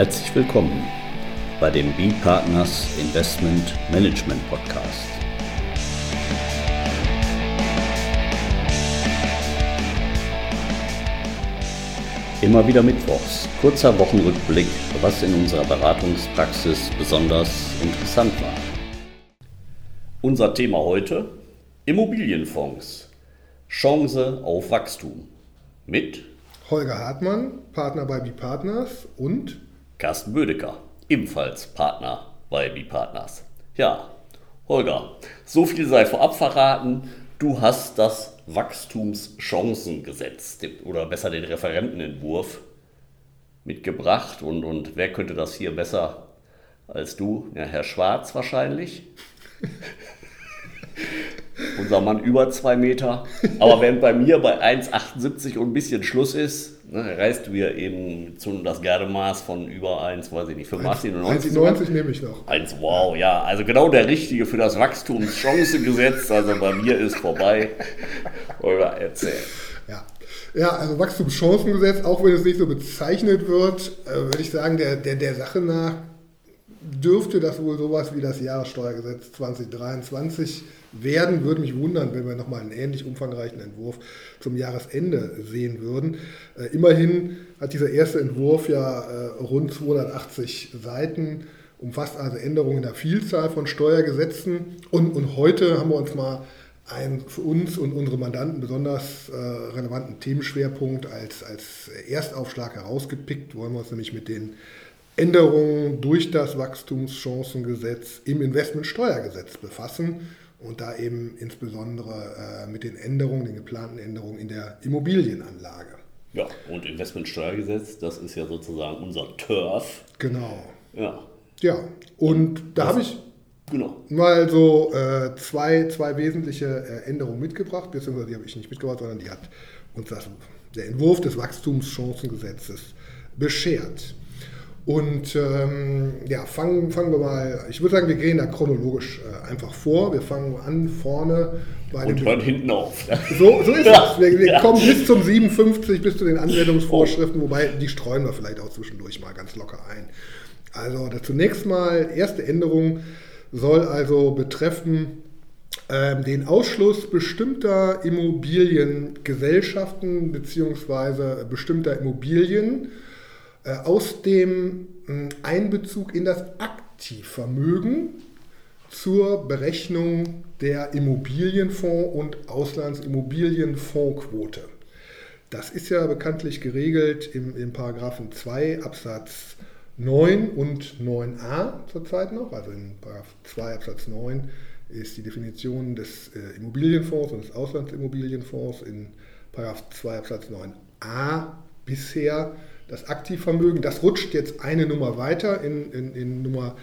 Herzlich willkommen bei dem B-Partners Investment Management Podcast. Immer wieder Mittwochs, kurzer Wochenrückblick, was in unserer Beratungspraxis besonders interessant war. Unser Thema heute: Immobilienfonds. Chance auf Wachstum. Mit Holger Hartmann, Partner bei B-Partners und Carsten Bödecker, ebenfalls Partner bei B-Partners. Ja, Holger, so viel sei vorab verraten. Du hast das Wachstumschancengesetz oder besser den Referentenentwurf mitgebracht. Und, und wer könnte das hier besser als du? Ja, Herr Schwarz wahrscheinlich. Unser Mann über zwei Meter. Aber während bei mir bei 1,78 und ein bisschen Schluss ist, ne, reißt du ja eben zu das Gardemaß von über 1, weiß ich nicht, 85 oder 90. 1,90 nehme ich noch. 1, wow, ja. Also genau der Richtige für das Wachstumschancegesetz. Also bei mir ist vorbei. Oder erzähl. Ja. Ja, also Wachstumschancengesetz, auch wenn es nicht so bezeichnet wird, äh, würde ich sagen, der, der, der Sache nach dürfte das wohl sowas wie das Jahressteuergesetz 2023 werden. Würde mich wundern, wenn wir nochmal einen ähnlich umfangreichen Entwurf zum Jahresende sehen würden. Äh, immerhin hat dieser erste Entwurf ja äh, rund 280 Seiten, umfasst also Änderungen in der Vielzahl von Steuergesetzen. Und, und heute haben wir uns mal einen für uns und unsere Mandanten besonders äh, relevanten Themenschwerpunkt als, als Erstaufschlag herausgepickt. Wollen wir uns nämlich mit den Änderungen durch das Wachstumschancengesetz im Investmentsteuergesetz befassen und da eben insbesondere äh, mit den Änderungen, den geplanten Änderungen in der Immobilienanlage. Ja, und Investmentsteuergesetz, das ist ja sozusagen unser Turf. Genau. Ja. Ja, und da habe ich genau. mal so äh, zwei, zwei wesentliche äh, Änderungen mitgebracht, beziehungsweise die habe ich nicht mitgebracht, sondern die hat uns das, der Entwurf des Wachstumschancengesetzes beschert. Und ähm, ja, fangen, fangen wir mal, ich würde sagen, wir gehen da chronologisch äh, einfach vor. Wir fangen an vorne bei Und hören hinten auf. So, so ist ja. es. Wir, wir ja. kommen bis zum 57, bis zu den Anwendungsvorschriften, oh. wobei die streuen wir vielleicht auch zwischendurch mal ganz locker ein. Also zunächst mal, erste Änderung soll also betreffen ähm, den Ausschluss bestimmter Immobiliengesellschaften bzw. bestimmter Immobilien aus dem hm, Einbezug in das Aktivvermögen zur Berechnung der Immobilienfonds- und Auslandsimmobilienfondsquote. Das ist ja bekanntlich geregelt im, im Paragraphen 2 Absatz 9 und 9a zurzeit noch. Also in Paragraph 2 Absatz 9 ist die Definition des äh, Immobilienfonds und des Auslandsimmobilienfonds in Paragraph 2 Absatz 9a bisher das Aktivvermögen, das rutscht jetzt eine Nummer weiter in, in, in Nummer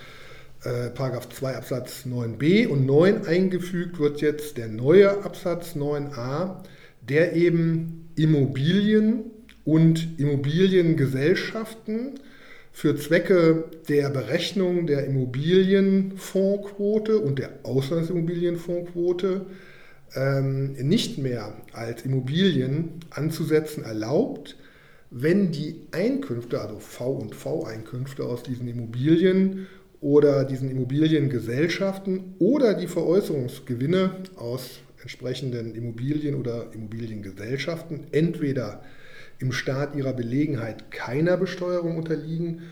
äh, 2 Absatz 9b und 9 eingefügt wird jetzt der neue Absatz 9a, der eben Immobilien und Immobiliengesellschaften für Zwecke der Berechnung der Immobilienfondsquote und der Auslandsimmobilienfondsquote ähm, nicht mehr als Immobilien anzusetzen erlaubt, wenn die Einkünfte, also V und V-Einkünfte aus diesen Immobilien oder diesen Immobiliengesellschaften oder die Veräußerungsgewinne aus entsprechenden Immobilien oder Immobiliengesellschaften entweder im Staat ihrer Belegenheit keiner Besteuerung unterliegen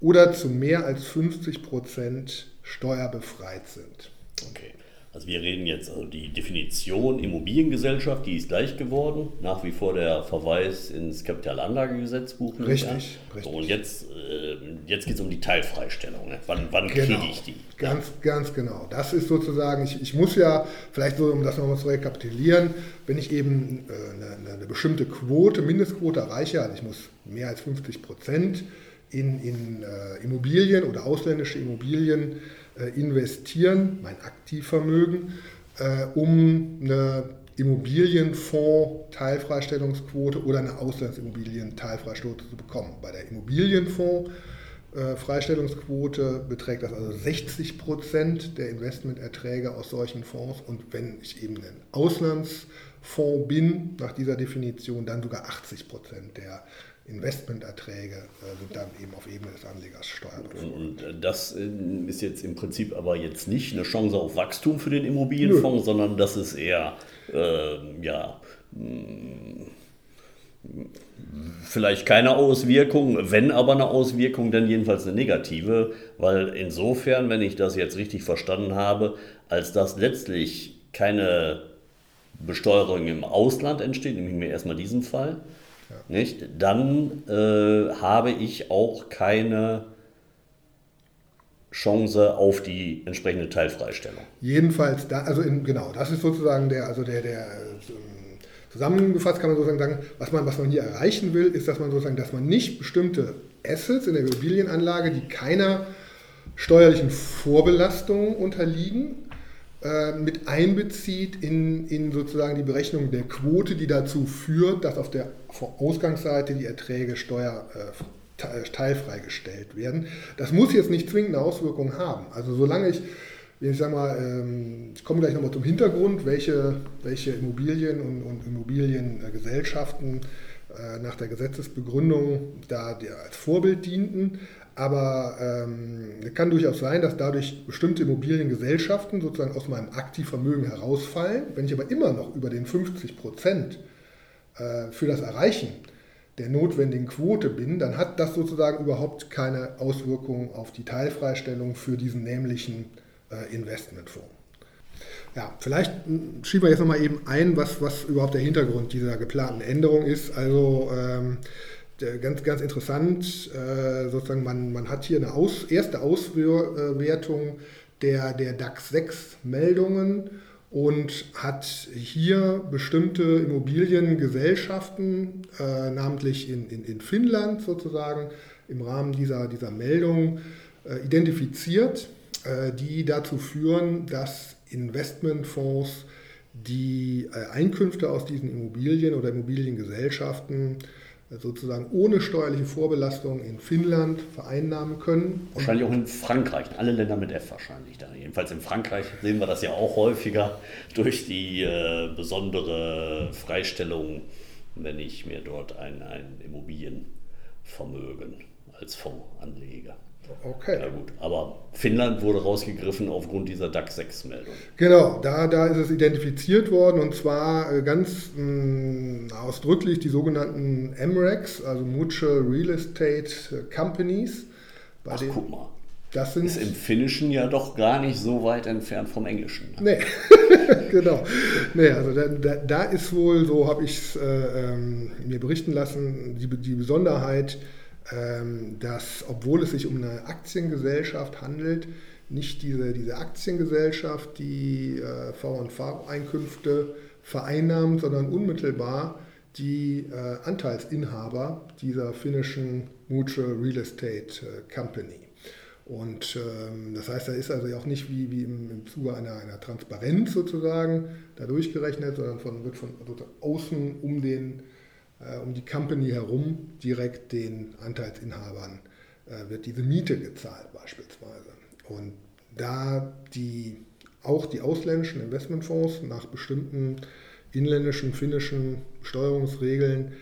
oder zu mehr als 50 Prozent steuerbefreit sind. Okay. Also wir reden jetzt, also die Definition Immobiliengesellschaft, die ist gleich geworden. Nach wie vor der Verweis ins Kapitalanlagegesetzbuch. Richtig, richtig. So, und jetzt, äh, jetzt geht es um die Teilfreistellung. Ne? Wann, wann genau. kriege ich die? Ganz, ganz genau. Das ist sozusagen, ich, ich muss ja, vielleicht so, um das nochmal zu rekapitulieren, wenn ich eben äh, eine, eine, bestimmte Quote, Mindestquote erreiche, also ich muss mehr als 50 Prozent in, in äh, Immobilien oder ausländische Immobilien investieren, mein Aktivvermögen, äh, um eine Immobilienfonds-Teilfreistellungsquote oder eine Auslandsimmobilien-Teilfreistellungsquote zu bekommen. Bei der Immobilienfonds-Freistellungsquote beträgt das also 60 Prozent der Investmenterträge aus solchen Fonds und wenn ich eben ein Auslandsfonds bin, nach dieser Definition, dann sogar 80 Prozent der Investmenterträge äh, sind dann eben auf Ebene des Anlegers steuerbar. Und das äh, ist jetzt im Prinzip aber jetzt nicht eine Chance auf Wachstum für den Immobilienfonds, Nö. sondern das ist eher, äh, ja, hm, vielleicht keine Auswirkung, wenn aber eine Auswirkung, dann jedenfalls eine negative, weil insofern, wenn ich das jetzt richtig verstanden habe, als dass letztlich keine Besteuerung im Ausland entsteht, nehme ich mir erstmal diesen Fall, ja. nicht, dann äh, habe ich auch keine Chance auf die entsprechende Teilfreistellung. Jedenfalls, da, also in, genau, das ist sozusagen der, also der, der Zusammengefasst kann man sozusagen sagen, was man, was man hier erreichen will, ist, dass man sozusagen, dass man nicht bestimmte Assets in der Immobilienanlage, die keiner steuerlichen Vorbelastung unterliegen, äh, mit einbezieht in, in sozusagen die Berechnung der Quote, die dazu führt, dass auf der Ausgangsseite die Erträge steuer äh, teilfreigestellt werden. Das muss jetzt nicht zwingend eine Auswirkung haben. Also solange ich ich sage mal, ähm, ich komme gleich nochmal zum Hintergrund, welche, welche Immobilien und, und Immobiliengesellschaften äh, nach der Gesetzesbegründung da als Vorbild dienten. Aber ähm, kann durchaus sein, dass dadurch bestimmte Immobiliengesellschaften sozusagen aus meinem Aktivvermögen herausfallen. Wenn ich aber immer noch über den 50 Prozent äh, für das Erreichen der notwendigen Quote bin, dann hat das sozusagen überhaupt keine Auswirkungen auf die Teilfreistellung für diesen nämlichen äh, Investmentfonds. Ja, vielleicht schieben wir jetzt nochmal eben ein, was, was überhaupt der Hintergrund dieser geplanten Änderung ist. Also ähm, ganz, ganz interessant, äh, sozusagen man, man hat hier eine Aus, erste Auswertung der, der DAX 6 Meldungen und hat hier bestimmte Immobiliengesellschaften, äh, namentlich in, in, in Finnland sozusagen, im Rahmen dieser, dieser Meldung äh, identifiziert äh, die dazu führen, dass Investmentfonds die äh, Einkünfte aus diesen Immobilien oder Immobiliengesellschaften äh, sozusagen ohne steuerliche Vorbelastung in Finnland vereinnahmen können. Wahrscheinlich auch in Frankreich, alle Länder mit F wahrscheinlich. Da. Jedenfalls in Frankreich sehen wir das ja auch häufiger durch die äh, besondere Freistellung, wenn ich mir dort ein, ein Immobilienvermögen als Fonds anlege. Okay. Ja gut, aber Finnland wurde rausgegriffen aufgrund dieser DAX 6-Meldung. Genau, da, da ist es identifiziert worden und zwar äh, ganz mh, mm, ausdrücklich die sogenannten MRECs, also Mutual Real Estate Companies. Ach, den, guck mal. Das sind, ist im Finnischen ja doch gar nicht so weit entfernt vom Englischen. Ne? Nee, genau. Nee, also da, da, da ist wohl, so habe ich es äh, ähm, mir berichten lassen, die, die Besonderheit, dass, obwohl es sich um eine Aktiengesellschaft handelt, nicht diese, diese Aktiengesellschaft die äh, V&V-Einkünfte vereinnahmt, sondern unmittelbar die äh, Anteilsinhaber dieser finnischen Mutual Real Estate äh, Company. Und ähm, das heißt, da ist also auch nicht wie, wie im, im Zuge einer, einer Transparenz sozusagen da durchgerechnet, sondern von, wird von also außen um den um die Company herum direkt den Anteilsinhabern äh, wird diese Miete gezahlt beispielsweise. Und da die, auch die ausländischen Investmentfonds nach bestimmten inländischen, finnischen Steuerungsregeln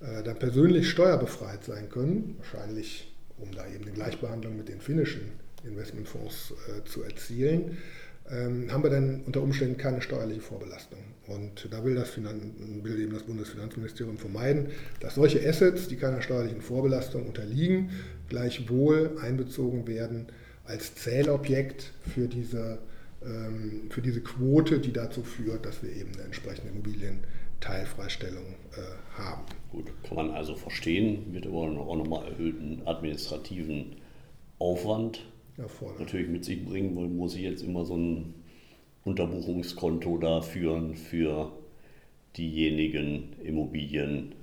äh, dann persönlich steuerbefreit sein können, wahrscheinlich um da eben eine Gleichbehandlung mit den finnischen Investmentfonds äh, zu erzielen, haben wir dann unter Umständen keine steuerliche Vorbelastung. Und da will, das will eben das Bundesfinanzministerium vermeiden, dass solche Assets, die keiner steuerlichen Vorbelastung unterliegen, gleichwohl einbezogen werden als Zählobjekt für diese, ähm, für diese Quote, die dazu führt, dass wir eben eine entsprechende Immobilienteilfreistellung äh, haben. Gut, kann man also verstehen, aber auch nochmal erhöhten administrativen Aufwand natürlich mit sich bringen, weil muss ich jetzt immer so ein Unterbuchungskonto da führen für diejenigen Immobilien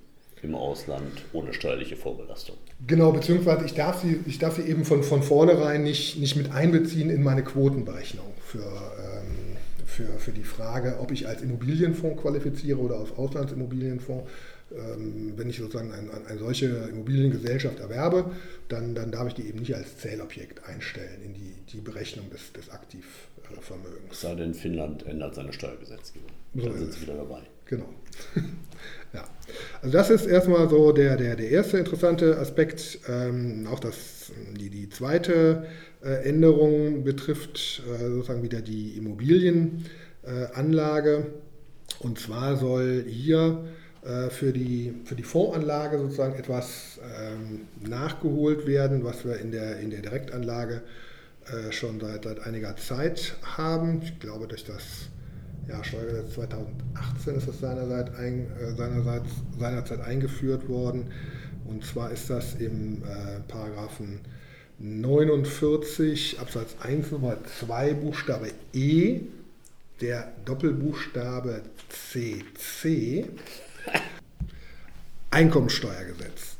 im Ausland ohne steuerliche Vorbelastung. Genau, beziehungsweise ich darf sie, ich darf sie eben von, von vornherein nicht, nicht mit einbeziehen in meine Quotenberechnung für, ähm, für, für die Frage, ob ich als Immobilienfonds qualifiziere oder als Auslandsimmobilienfonds. Ähm, wenn ich sozusagen eine, eine solche Immobiliengesellschaft erwerbe, dann, dann darf ich die eben nicht als Zählobjekt einstellen in die, die Berechnung des, des Aktivvermögens. Es sei denn, Finnland ändert seine Steuergesetzgebung. So dann sind sie wieder dabei. Genau. ja. Also das ist erstmal so der, der, der erste interessante Aspekt. Ähm, auch das, die, die zweite äh, Änderung betrifft äh, sozusagen wieder die Immobilienanlage. Äh, Und zwar soll hier äh, für die, für die Fondsanlage sozusagen etwas ähm, nachgeholt werden, was wir in der, in der Direktanlage äh, schon seit, seit einiger Zeit haben. Ich glaube, durch das ja, Steuergesetz 2018 ist das seinerzeit, ein, äh, seinerseits, seinerzeit eingeführt worden. Und zwar ist das im äh, Paragraphen 49 Absatz 1 Nummer 2 Buchstabe E, der Doppelbuchstabe CC, Einkommensteuergesetz.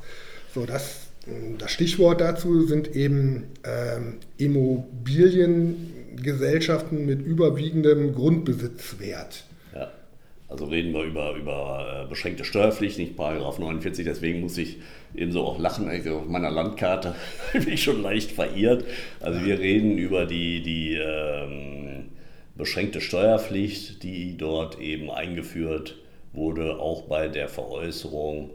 So, das, das Stichwort dazu sind eben ähm, Immobilien Gesellschaften mit überwiegendem Grundbesitzwert. Ja. Also reden wir über, über äh, beschränkte Steuerpflicht, nicht Paragraph 49, deswegen muss ich ebenso auch lachen. Also auf meiner Landkarte bin ich schon leicht verirrt. Also wir reden über die, die ähm, beschränkte Steuerpflicht, die dort eben eingeführt wurde, auch bei der Veräußerung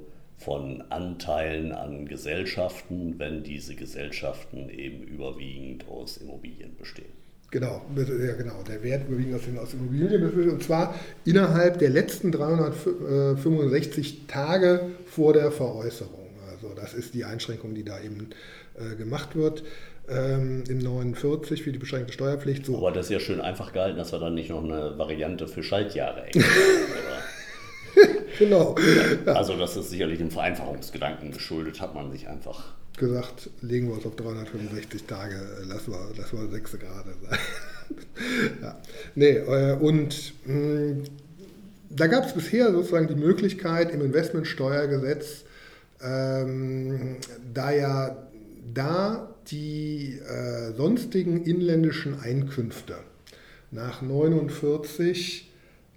von Anteilen an Gesellschaften, wenn diese Gesellschaften eben überwiegend aus Immobilien bestehen. Genau, ja, genau, der Wert überwiegend aus, aus Immobilien und zwar innerhalb der letzten 365 Tage vor der Veräußerung. Also das ist die Einschränkung, die da eben äh, gemacht wird ähm, im 49 für die beschränkte Steuerpflicht. So. Aber das ist ja schön einfach gehalten, dass wir dann nicht noch eine Variante für Schaltjahre Genau. Ja. Also das ist sicherlich dem Vereinfachungsgedanken geschuldet, hat man sich einfach gesagt, legen wir uns auf 365 Tage, äh, lassen wir, lassen wir 6 Grad sein. ja. Nee, äh, und mh, hm, da gab es bisher sozusagen die Möglichkeit im Investmentsteuergesetz, ähm, da ja da die äh, sonstigen inländischen Einkünfte nach 49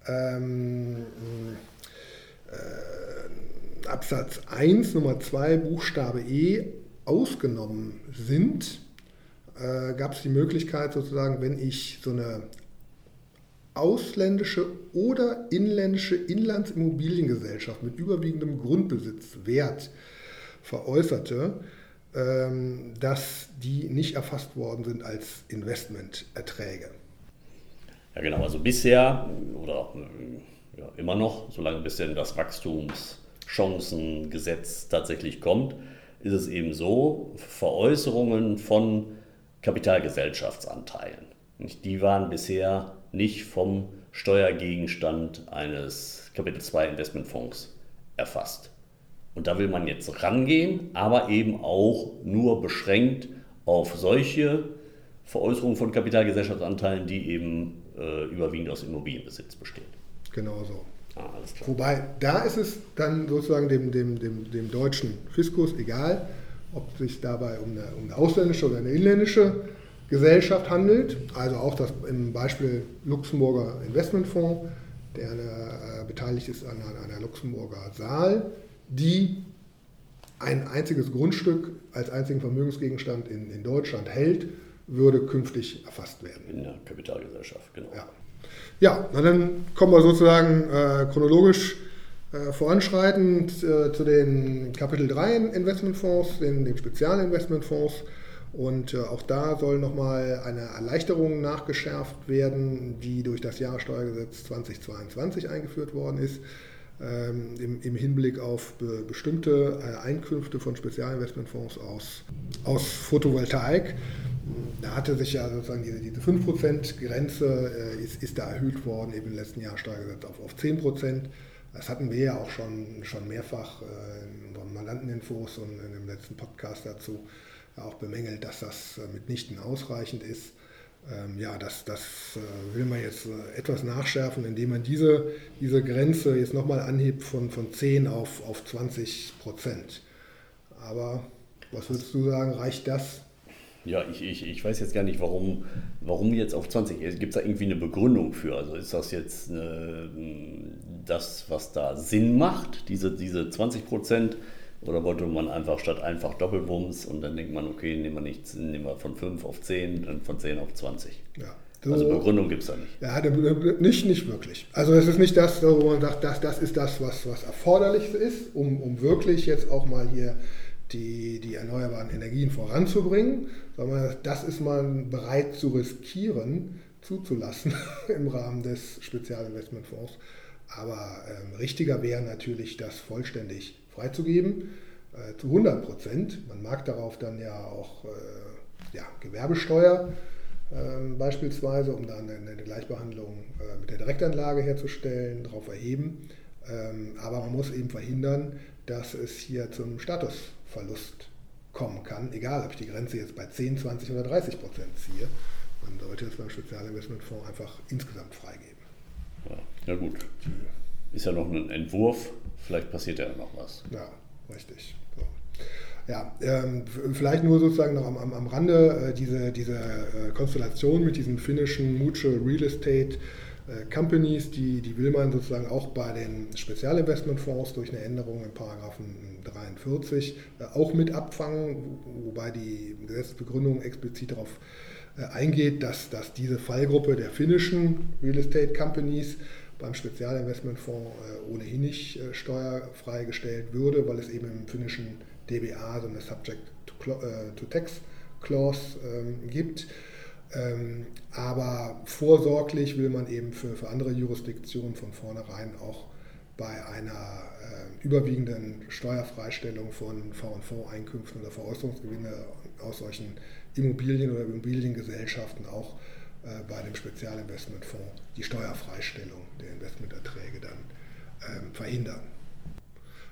ähm, äh, Absatz 1 Nummer 2 Buchstabe E ausgenommen sind, äh, gab es die Möglichkeit sozusagen, wenn ich so eine ausländische oder inländische Inlandsimmobiliengesellschaft mit überwiegendem Grundbesitzwert veräußerte, ähm, dass die nicht erfasst worden sind als Investmenterträge. Ja genau, also bisher oder ja, immer noch, solange bis denn das Wachstumschancengesetz tatsächlich kommt, ist es eben so, Veräußerungen von Kapitalgesellschaftsanteilen, die waren bisher nicht vom Steuergegenstand eines Kapitel 2 Investmentfonds erfasst. Und da will man jetzt rangehen, aber eben auch nur beschränkt auf solche Veräußerungen von Kapitalgesellschaftsanteilen, die eben äh, überwiegend aus Immobilienbesitz bestehen. Genau so. Ah, Wobei, da ist es dann sozusagen dem, dem, dem, dem deutschen Fiskus egal, ob es sich dabei um eine, um eine ausländische oder eine inländische Gesellschaft handelt. Also auch das im Beispiel Luxemburger Investmentfonds, der eine, äh, beteiligt ist an einer Luxemburger Saal, die ein einziges Grundstück als einzigen Vermögensgegenstand in, in Deutschland hält, würde künftig erfasst werden. In der Kapitalgesellschaft, genau. Ja. Ja, na dann kommen wir sozusagen äh, chronologisch äh, voranschreitend äh, zu den Kapitel 3 Investmentfonds, den, den Spezialinvestmentfonds. Und äh, auch da soll nochmal eine Erleichterung nachgeschärft werden, die durch das Jahressteuergesetz 2022 eingeführt worden ist. Ähm, im, im, Hinblick auf be, bestimmte äh, Einkünfte von Spezialinvestmentfonds aus, aus Photovoltaik da hatte sich ja sozusagen diese, diese 5%-Grenze äh, ist, ist, da erhöht worden, eben im letzten Jahr Steuergesetz auf, auf 10%. Das hatten wir ja auch schon, schon mehrfach äh, in unseren Mandanteninfos und in dem letzten Podcast dazu auch bemängelt, dass das äh, mitnichten ausreichend ist. Ähm, ja, das, das äh, will man jetzt äh, etwas nachschärfen, indem man diese, diese Grenze jetzt nochmal anhebt von, von 10 auf, auf 20 Prozent. Aber was würdest du sagen, reicht das? Ja, ich, ich, ich weiß jetzt gar nicht, warum, warum jetzt auf 20. Gibt es da irgendwie eine Begründung für? Also ist das jetzt eine, das, was da Sinn macht, diese, diese 20 Prozent? Oder wollte man einfach statt einfach Doppelwumms und dann denkt man, okay, nehmen wir, nicht, nehmen wir von 5 auf 10, dann von 10 auf 20? Ja, So, also Begründung gibt es da nicht. Ja, nicht, nicht wirklich. Also es ist nicht das, wo man sagt, das, das ist das, was, was erforderlich ist, um, um wirklich jetzt auch mal hier die, die erneuerbaren Energien voranzubringen, sondern das ist man bereit zu riskieren, zuzulassen im Rahmen des Spezialinvestmentfonds. Aber ähm, richtiger wäre natürlich, das vollständig freizugeben, äh, zu 100 Prozent. Man mag darauf dann ja auch äh, ja, Gewerbesteuer äh, beispielsweise, um dann eine, Gleichbehandlung äh, mit der Direktanlage herzustellen, darauf erheben. Ähm, aber man muss eben verhindern, dass es hier zum Statusverlust kommen kann, egal ob ich die Grenze jetzt bei 10, 20 oder 30 Prozent ziehe. Man sollte es beim Spezialinvestmentfonds einfach insgesamt freigeben. Ja, ja gut. Ist ja noch ein Entwurf, vielleicht passiert ja noch was. Ja, richtig. So. Ja, ähm, vielleicht nur sozusagen noch am, am, am Rande äh, diese, diese äh, Konstellation mit diesen finnischen Mutual Real Estate Companies, die, die will man sozusagen auch bei den Spezialinvestmentfonds durch eine Änderung in Paragraphen 43 äh, auch mit abfangen, wobei die Gesetzesbegründung explizit darauf äh, eingeht, dass, dass diese Fallgruppe der finnischen Real Estate Companies beim Spezialinvestmentfonds ohnehin nicht steuerfrei gestellt würde, weil es eben im finnischen DBA so eine Subject to, to Tax Clause ähm, gibt. Ähm, aber vorsorglich will man eben für, für andere Jurisdiktionen von vornherein auch bei einer äh, überwiegenden Steuerfreistellung von V&V-Einkünften oder Veräußerungsgewinne aus solchen Immobilien oder Immobiliengesellschaften auch äh, bei dem Spezialinvestmentfonds die Steuerfreistellung der Investmenterträge dann ähm, verhindern.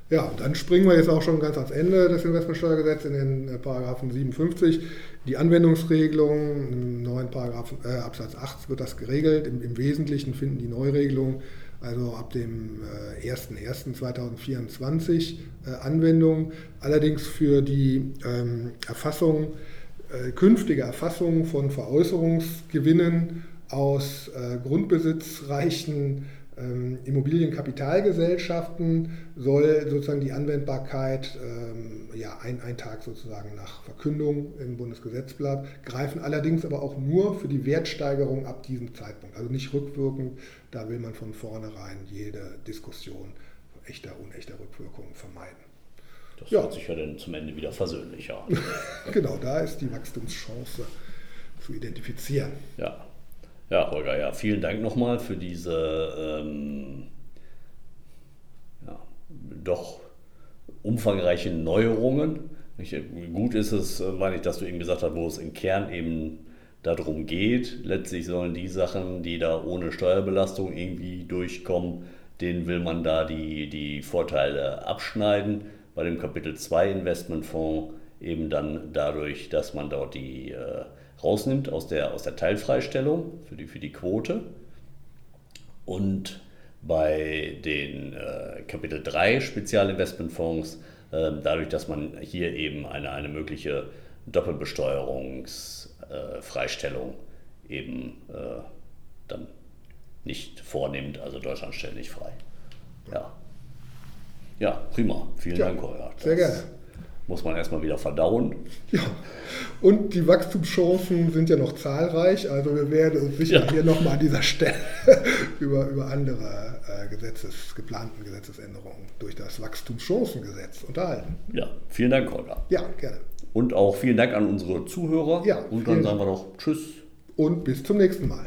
Ja, dann springen wir jetzt auch schon ganz ans Ende des Investmentsteuergesetzes in den äh, Paragraphen 57. Die Anwendungsregelung im neuen Paragraphen, äh, Absatz 8 wird das geregelt. Im, Im, Wesentlichen finden die Neuregelungen also ab dem äh, 01.01.2024 äh, Anwendung. Allerdings für die ähm, Erfassung, äh, künftige Erfassung von Veräußerungsgewinnen aus äh, grundbesitzreichen ähm, Immobilienkapitalgesellschaften soll sozusagen die Anwendbarkeit ähm, ja, ein, ein Tag sozusagen nach Verkündung im Bundesgesetzblatt greifen, allerdings aber auch nur für die Wertsteigerung ab diesem Zeitpunkt, also nicht rückwirkend. Da will man von vornherein jede Diskussion echter, unechter Rückwirkung vermeiden. Das ja. hört sich ja dann zum Ende wieder versöhnlicher an. genau, da ist die Wachstumschance zu identifizieren. Ja, ja, Holger, ja, vielen Dank nochmal für diese ähm, ja, doch umfangreichen Neuerungen. Ich, gut ist es, äh, meine ich, dass du eben gesagt hast, wo es im Kern eben darum geht. Letztlich sollen die Sachen, die da ohne Steuerbelastung irgendwie durchkommen, denen will man da die, die Vorteile abschneiden. Bei dem Kapitel 2 Investmentfonds eben dann dadurch, dass man dort die äh, rausnimmt aus der, aus der Teilfreistellung für die, für die Quote. Und bei den äh, Kapitel 3 Spezialinvestmentfonds, äh, dadurch, dass man hier eben eine, eine mögliche Doppelbesteuerungsfreistellung äh, eben äh, dann nicht vornimmt, also Deutschland stellt nicht frei. Ja. Ja, prima. Vielen ja, Dank, Holger. Sehr gerne muss man erstmal wieder verdauen. Ja, und die Wachstumschancen sind ja noch zahlreich. Also wir werden uns sicher ja. hier nochmal an dieser Stelle über, über andere äh, Gesetzes, geplanten Gesetzesänderungen durch das Wachstumschancengesetz unterhalten. Ja, vielen Dank, Holger. Ja, gerne. Und auch vielen Dank an unsere Zuhörer. Ja, und dann sagen wir noch Tschüss. Und bis zum nächsten Mal.